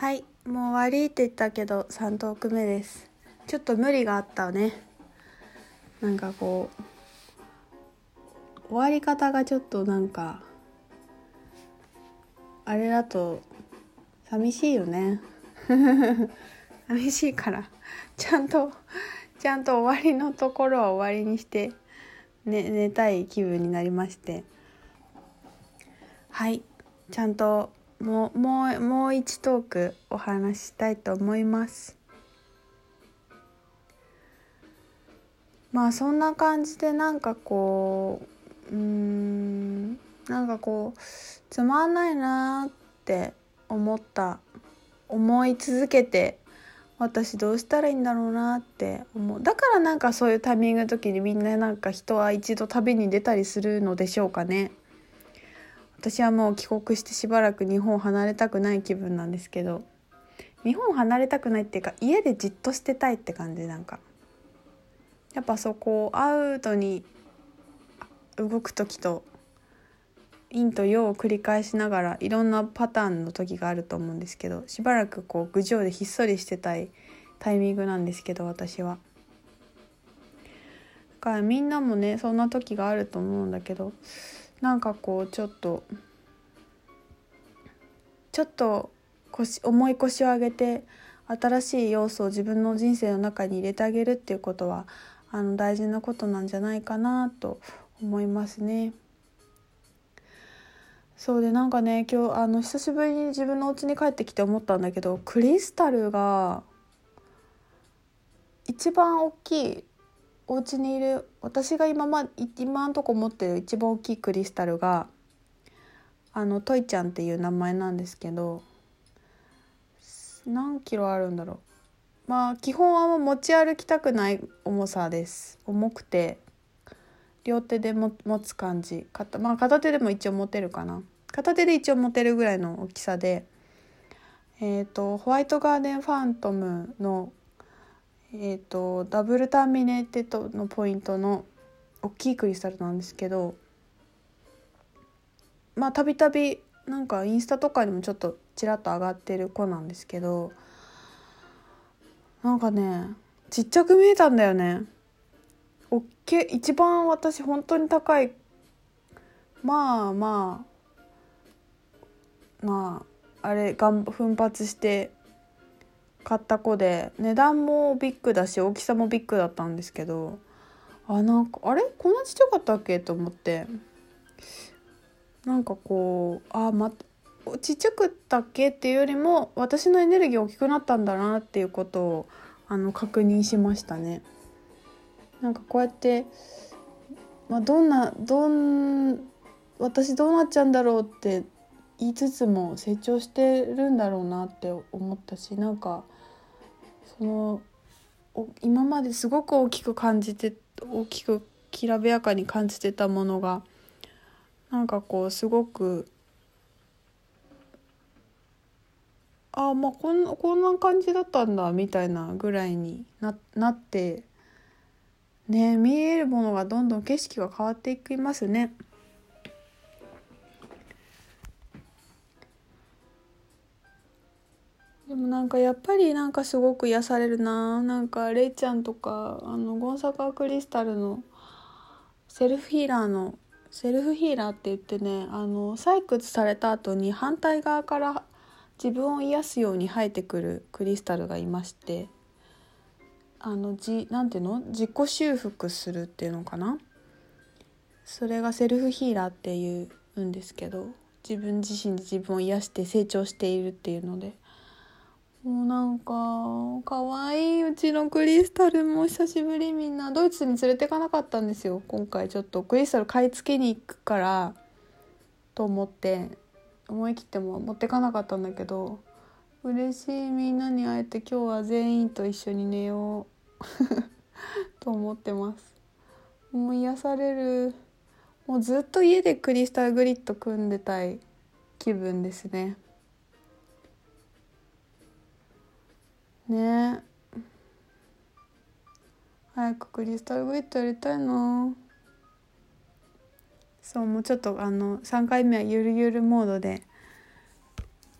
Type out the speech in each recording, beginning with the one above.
はいもう終わりって言ったけど3トーク目です。ちょっと無理があったね。なんかこう終わり方がちょっとなんかあれだと寂しいよね。寂しいから。ちゃんとちゃんと終わりのところは終わりにして、ね、寝たい気分になりまして。はいちゃんともうもうもう一トークお話したいと思います。まあそんな感じでなんかこううんなんかこうつまんないなって思った思い続けて私どうしたらいいんだろうなって思う。だからなんかそういうタイミングの時にみんななんか人は一度旅に出たりするのでしょうかね。私はもう帰国してしばらく日本を離れたくない気分なんですけど日本を離れたくないっていうか家でじっとしてたいって感じなんかやっぱそこをアウトに動く時と陰と陽を繰り返しながらいろんなパターンの時があると思うんですけどしばらくこう郡上でひっそりしてたいタイミングなんですけど私は。だからみんなもねそんな時があると思うんだけどなんかこうちょっとちょっと腰重い腰を上げて新しい要素を自分の人生の中に入れてあげるっていうことはあの大事なことなんじゃないかなと思いますね。そうでなんかね今日あの久しぶりに自分のお家に帰ってきて思ったんだけどクリスタルが一番大きいお家にいる私が今ま今んとこ持ってる一番大きいクリスタルがあのトイちゃんっていう名前なんですけど何キロあるんだろう。まあ基本は持ち歩きたくない重さです。重くて両手でも持つ感じ。片,、まあ、片手でも一応持てるかな。片手で一応持てるぐらいの大きさでえっ、ー、とホワイトガーデンファントムのえーと、ダブルターミネーテッドのポイントの大きいクリスタルなんですけどまあたびたびなんかインスタとかにもちょっとちらっと上がってる子なんですけどなんかねちっちゃく見えたんだよね。おっけ一番私本当に高いまあまあまああれがん奮発して買った子で値段もビッグだし大きさもビッグだったんですけどあなんかあれ？こんなちっちゃかったっけ？と思って。なんかこうあまちっちゃくったっけ？っていうよりも私のエネルギー大きくなったんだなっていうことをあの確認しましたね。なんかこうやって、まあ、どんなどん私どうなっちゃうんだろうって言いつつも成長してるんだろうなって思ったしなんかその今まですごく大きく感じて大きくきらびやかに感じてたものがなんかこうすごくああまあこんこんな感じだったんだみたいなぐらいにななってね見えるものがどんどん景色が変わっていきますね。もなんかやっぱりなんかすごく癒されるな。なんかレイちゃんとかあのゴンサカクリスタルのセルフヒーラーのセルフヒーラーって言ってねあの採掘された後に反対側から自分を癒すように生えてくるクリスタルがいましてあのじなんていうの？自己修復するっていうのかな？それがセルフヒーラーっていうんですけど自分自身で自分を癒して成長しているっていうのでもうなんか可愛いうちのクリスタルも久しぶりみんなドイツに連れてかなかったんですよ。今回ちょっとクリスタル買い付けに行くから。と思って。思い切っても持ってかなかったんだけど。嬉しいみんなに会えて今日は全員と一緒に寝よう。と思ってます。もう癒される。もうずっと家でクリスタルグリッド組んでたい気分ですね。ね。早くクリスタルグリッドやりたいな。そうもうちょっとあの3回目はゆるゆるモードで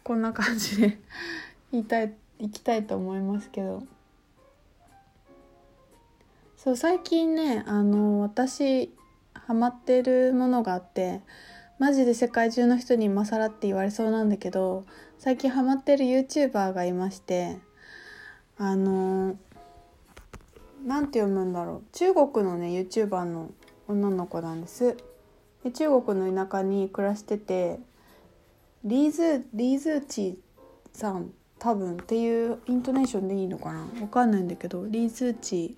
こんな感じで 言いたい行きたいと思いますけど。そう最近ねあの私ハマってるものがあってマジで世界中の人に今更って言われそうなんだけど最近ハマってる YouTuber がいましてあのなんて読むんだろう。中国のね YouTuber の女の子なんです。で中国の田舎に暮らしててリーズリーズチさん多分っていうイントネーションでいいのかな。わかんないんだけどリーズチ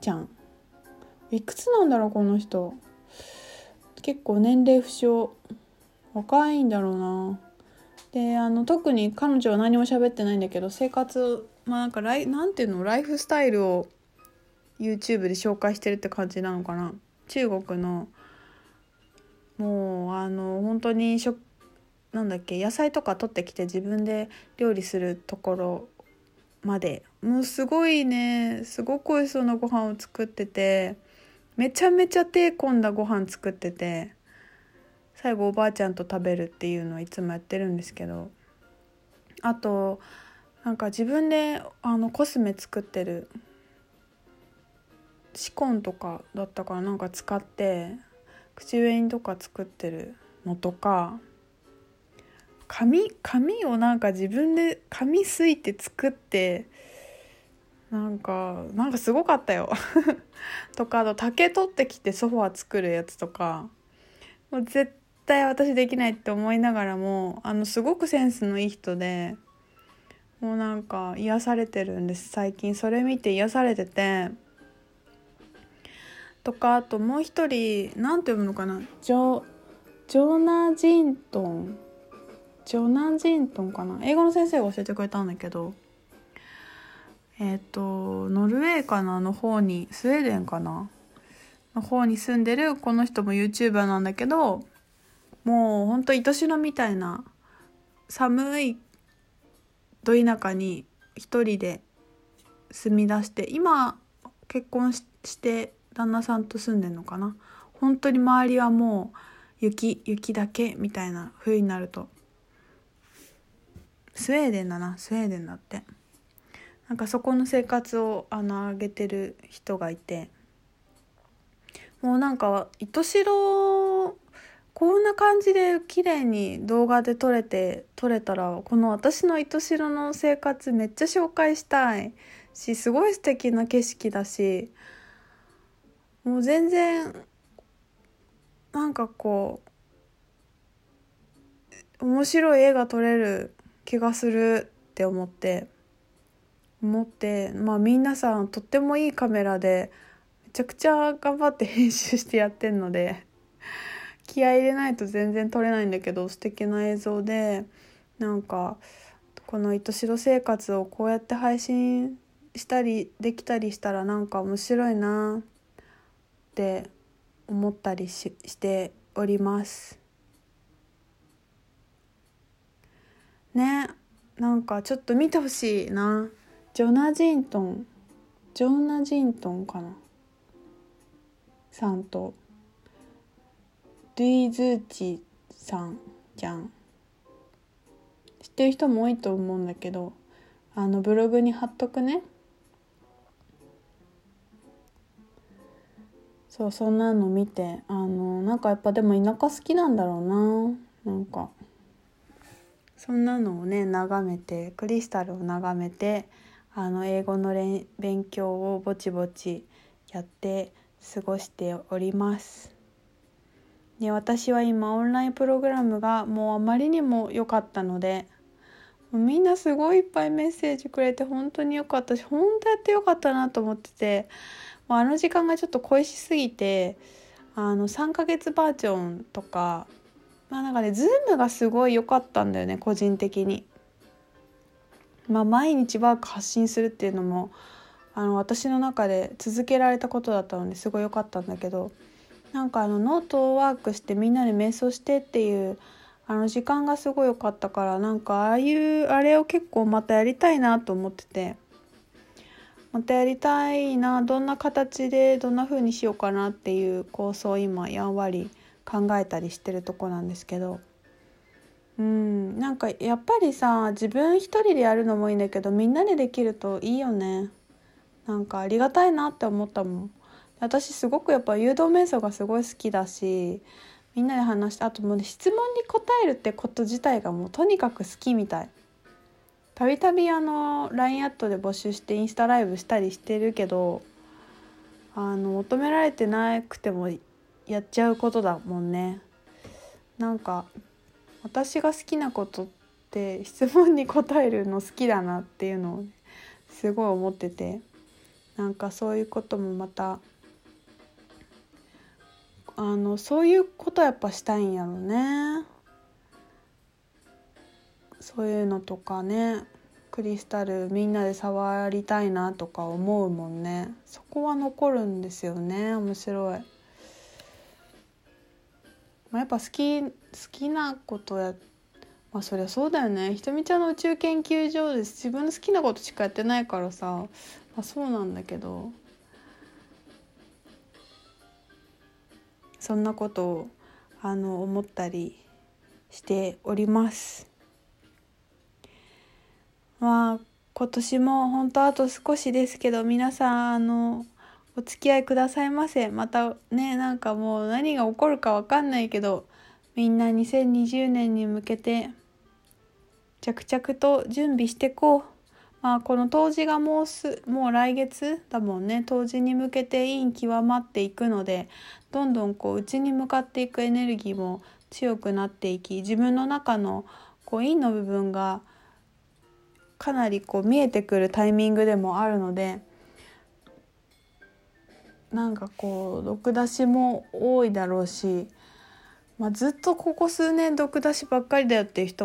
ちゃん。いくつなんだろうこの人。結構年齢不詳。若いんだろうな。であの特に彼女は何も喋ってないんだけど生活まあなんかライなんていうの？ライフスタイルを YouTube で紹介してるって感じなのかな？中国のもうあの本当に食なんだっけ？野菜とか取ってきて自分で料理するところまで。もうすごいねすごく美味しそうなご飯を作っててめちゃめちゃ手込んだご飯作ってて。最後おばあちゃんと食べるっていうのをいつもやってるんですけどあとなんか自分であのコスメ作ってるシコンとかだったからなんか使って口紅とか作ってるのとか紙紙をなんか自分で紙すいて作ってなんかなんかすごかったよ。とかあと竹取ってきてソファー作るやつとかもう絶対私できないって思いながらもあのすごくセンスのいい人でもうなんか癒されてるんです。最近それ見て癒されてて。とかあともう一人何て読むのかな。ジョジョナ・ジントン。ジョナ・ジントンかな。英語の先生が教えてくれたんだけど。えっ、ー、とノルウェーかなの方にスウェーデンかなの方に住んでるこの人も YouTuber なんだけどもうほんと愛しのみたいな寒いど田舎に一人で住み出して今結婚して旦那さんと住んでんのかな？本当に周りはもう雪雪だけみたいな冬になると。スウェーデンだなスウェーデンだって。なんかそこの生活をあの上げてる人がいて。もうなんか糸代こんな感じで綺麗に動画で撮れて撮れたらこの私の糸代の生活めっちゃ紹介したいしすごい素敵な景色だしもう全然なんかこう面白い絵が撮れる気がするって思って思ってまあ皆さんとってもいいカメラでめちゃくちゃ頑張って編集してやってんので。気合入れないと全然撮れないんだけど素敵な映像でなんかこの「糸代生活」をこうやって配信したりできたりしたらなんか面白いなって思ったりししております。ねなんかちょっと見てほしいな。ジョナ・ジントンジョナ・ジントンかな。さんと。ルイズーチさんじゃん。知ってる人も多いと思うんだけどあのブログに貼っとくね。そうそんなの見てあのなんかやっぱでも田舎好きなんだろうな。なんか。そんなのをね眺めてクリスタルを眺めてあの英語の勉強をぼちぼちやって過ごしております。で私は今オンラインプログラムがもうあまりにも良かったのでみんなすごいいっぱいメッセージくれて本当に良かったし本当やって良かったなと思っててもうあの時間がちょっと恋しすぎてあの3ヶ月バージョンとかまあなんかね Zoom がすごい良かったんだよね個人的に。まあ毎日ワーク発信するっていうのもあの私の中で続けられたことだったのですごい良かったんだけどなんかあのノートをワークしてみんなで瞑想してっていうあの時間がすごい良かったからなんかああいうあれを結構またやりたいなと思ってて。またやりたいなどんな形でどんな風にしようかなっていう構想を今やんわり考えたりしてるとこなんですけど。うんなんかやっぱりさ自分一人でやるのもいいんだけどみんなでできるといいよね。なんかありがたいなって思ったもん。私すごくやっぱ誘導瞑想がすごい好きだしみんなで話してあともう、ね、質問に答えるってこと自体がもうとにかく好きみたい。たびたびあの LINE アットで募集してインスタライブしたりしてるけどあの求められてなくてもやっちゃうことだもんね。なんか私が好きなことって質問に答えるの好きだなっていうのをすごい思っててなんかそういうこともまたあのそういうことやっぱしたいんやろね。そういうのとかね。クリスタルみんなで触りたいなとか思うもんね。そこは残るんですよね。面白い、まあ、やっぱ好き好きなことやまあそりゃそうだよね。ひとみちゃんの宇宙研究所で自分の好きなことしかやってないからさ、まあ、そうなんだけど。そんなことをあの思ったりしております。まあ今年も本当あと少しですけど皆さんあのお付き合いくださいませまたねなんかもう何が起こるか分かんないけどみんな2020年に向けて着々と準備してこうあこの冬至がもうすもう来月？だもんね。冬至に向けて陰極まっていくのでどんどんこう内に向かっていくエネルギーも強くなっていき自分の中のこう陰の部分がかなりこう見えてくるタイミングでもあるのでなんかこう毒出しも多いだろうし、まあ、ずっとここ数年毒出しばっかりだよっていう人も